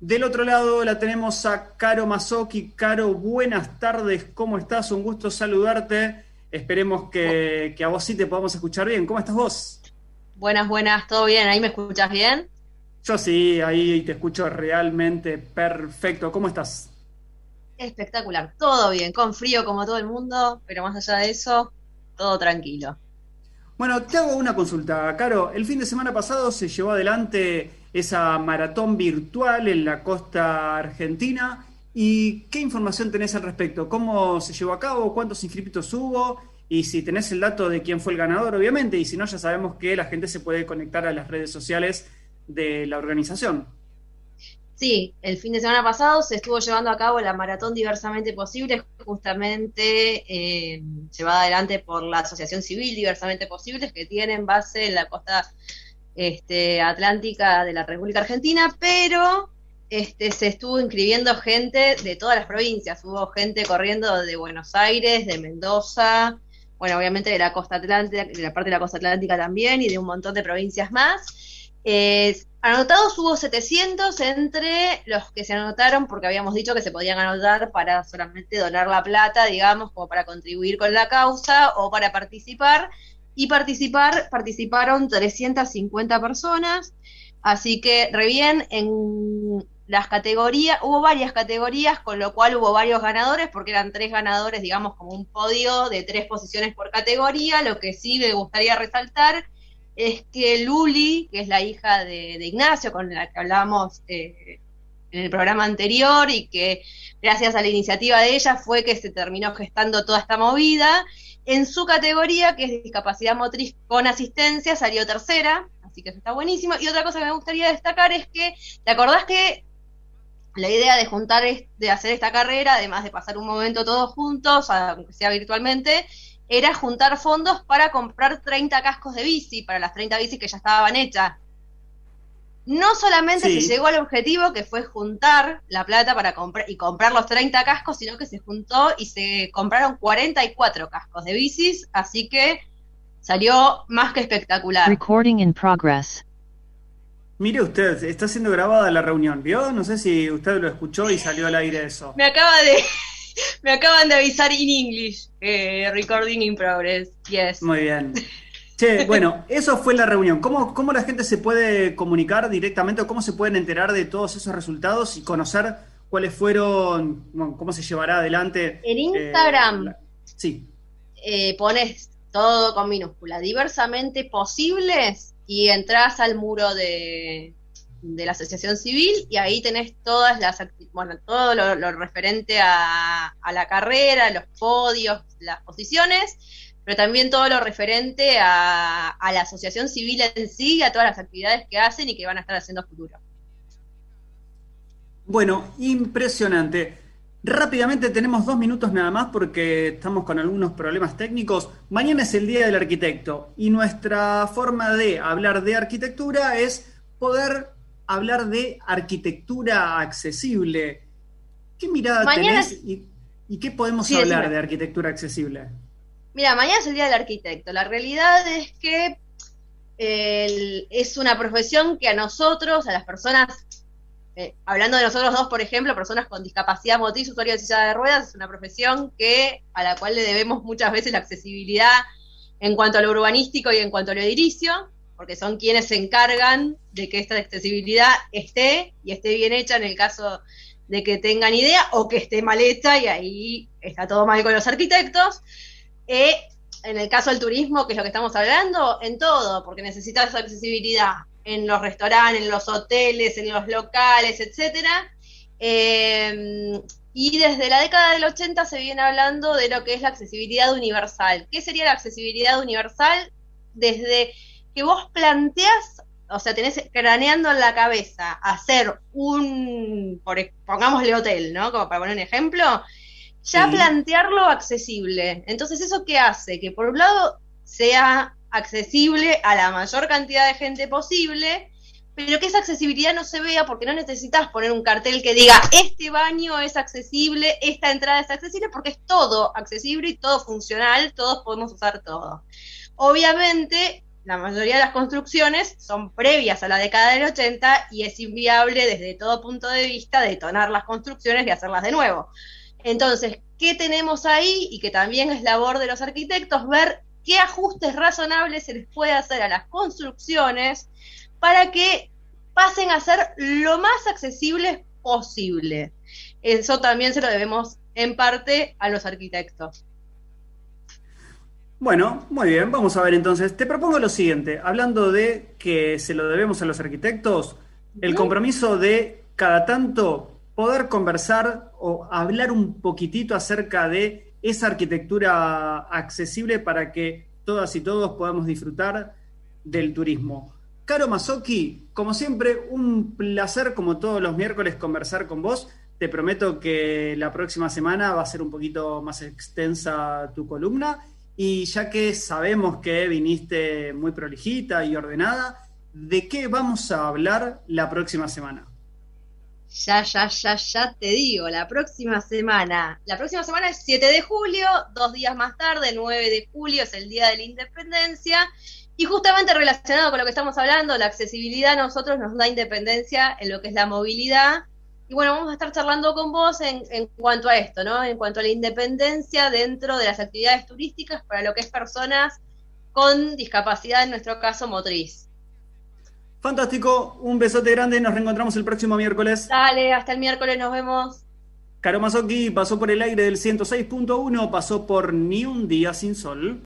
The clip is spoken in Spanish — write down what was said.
Del otro lado la tenemos a Caro Mazoki. Caro, buenas tardes, ¿cómo estás? Un gusto saludarte. Esperemos que, a vos sí te podamos escuchar bien. ¿Cómo estás vos? Buenas, buenas, ¿todo bien? ¿Ahí me escuchas bien? Yo sí, ahí te escucho realmente perfecto. ¿Cómo estás? Espectacular, todo bien, con frío como todo el mundo, pero más allá de eso, todo tranquilo. Bueno, te hago una consulta, Caro. El fin de semana pasado se llevó adelante esa maratón virtual en la costa argentina. ¿Y qué información tenés al respecto? ¿Cómo se llevó a cabo? ¿Cuántos inscriptos hubo? Y si tenés el dato de quién fue el ganador, obviamente. Y si no, ya sabemos que la gente se puede conectar a las redes sociales de la organización. Sí, el fin de semana pasado se estuvo llevando a cabo la maratón Diversamente Posible, justamente eh, llevada adelante por la Asociación Civil Diversamente Posibles, que tiene base en la costa este, atlántica de la República Argentina, pero este, se estuvo inscribiendo gente de todas las provincias. Hubo gente corriendo de Buenos Aires, de Mendoza, bueno, obviamente de la costa atlántica, de la parte de la costa atlántica también, y de un montón de provincias más. Eh, Anotados hubo 700 entre los que se anotaron porque habíamos dicho que se podían anotar para solamente donar la plata, digamos, como para contribuir con la causa o para participar. Y participar, participaron 350 personas, así que re bien en las categorías, hubo varias categorías, con lo cual hubo varios ganadores, porque eran tres ganadores, digamos, como un podio de tres posiciones por categoría. Lo que sí me gustaría resaltar es que Luli, que es la hija de, Ignacio, con la que hablamos eh, en el programa anterior y que gracias a la iniciativa de ella fue que se terminó gestando toda esta movida, en su categoría, que es discapacidad motriz con asistencia, salió tercera, así que eso está buenísimo. Y otra cosa que me gustaría destacar es que, ¿te acordás que la idea de juntar, de hacer esta carrera, además de pasar un momento todos juntos, aunque sea virtualmente, era juntar fondos para comprar 30 cascos de bici, para las 30 bicis que ya estaban hechas. No solamente se llegó al objetivo que fue juntar la plata para comprar y comprar los 30 cascos, sino que se juntó y se compraron 44 cascos de bicis, así que salió más que espectacular. Recording in progress. Mire usted, está siendo grabada la reunión, ¿vio? No sé si usted lo escuchó y salió al aire eso. Me acaba de me acaban de avisar in English. recording in progress. Yes. Muy bien. Che, bueno, eso fue la reunión. ¿Cómo, ¿Cómo la gente se puede comunicar directamente o cómo se pueden enterar de todos esos resultados y conocer cuáles fueron, cómo se llevará adelante? En Instagram. Eh, sí. Eh, pones todo con minúscula, diversamente posibles y entras al muro de, de la asociación civil y ahí tenés todas las bueno todo lo, referente a, la carrera, los podios, las posiciones, pero también todo lo referente a, la asociación civil en sí, a todas las actividades que hacen y que van a estar haciendo futuro. Bueno, impresionante. Rápidamente tenemos dos minutos nada más porque estamos con algunos problemas técnicos. Mañana es el Día del Arquitecto y nuestra forma de hablar de arquitectura es poder hablar de arquitectura accesible. ¿Qué mirada tenés y, qué podemos hablar de arquitectura accesible? Mira, mañana es el Día del Arquitecto. La realidad es que es una profesión que a nosotros, a las personas, eh, hablando de nosotros dos, por ejemplo, personas con discapacidad motriz, usuarios de silla de ruedas, es una profesión que a la cual le debemos muchas veces la accesibilidad en cuanto a lo urbanístico y en cuanto a lo edilicio porque son quienes se encargan de que esta accesibilidad esté y esté bien hecha en el caso de que tengan idea o que esté mal hecha y ahí está todo mal con los arquitectos. Eh, en el caso del turismo, que es lo que estamos hablando, en todo, porque necesitas accesibilidad en los restaurantes, en los hoteles, en los locales, etcétera. Eh, y desde la década del 80 se viene hablando de lo que es la accesibilidad universal. ¿Qué sería la accesibilidad universal? Desde que vos planteas, o sea, tenés craneando en la cabeza hacer un, por, pongámosle hotel, ¿no? Como para poner un ejemplo, ya plantearlo accesible. Entonces, ¿eso qué hace? Que por un lado sea accesible a la mayor cantidad de gente posible, pero que esa accesibilidad no se vea porque no necesitas poner un cartel que diga este baño es accesible, esta entrada es accesible, porque es todo accesible y todo funcional, todos podemos usar todo. Obviamente, la mayoría de las construcciones son previas a la década del 80 y es inviable desde todo punto de vista detonar las construcciones y hacerlas de nuevo. Entonces, ¿qué tenemos ahí? Y que también es labor de los arquitectos, ver qué ajustes razonables se les puede hacer a las construcciones para que pasen a ser lo más accesibles posible. Eso también se lo debemos en parte a los arquitectos. Bueno, muy bien, vamos a ver entonces. Te propongo lo siguiente, hablando de que se lo debemos a los arquitectos, el compromiso de cada tanto poder conversar o hablar un poquitito acerca de esa arquitectura accesible para que todas y todos podamos disfrutar del turismo. Caro Masoki, como siempre, un placer como todos los miércoles conversar con vos. Te prometo que la próxima semana va a ser un poquito más extensa tu columna y ya que sabemos que viniste muy prolijita y ordenada, ¿de qué vamos a hablar la próxima semana? Ya, ya, ya, ya te digo, la próxima semana. La próxima semana es 7 de julio, dos días más tarde, 9 de julio, es el Día de la Independencia. Y justamente relacionado con lo que estamos hablando, la accesibilidad a nosotros nos da independencia en lo que es la movilidad y bueno, vamos a estar charlando con vos en, cuanto a esto, ¿no? En cuanto a la independencia dentro de las actividades turísticas para lo que es personas con discapacidad, en nuestro caso motriz. Fantástico, un besote grande, nos reencontramos el próximo miércoles. Dale, hasta el miércoles, nos vemos. Caro Mazoki pasó por el aire del 106.1, pasó por Ni un día sin sol.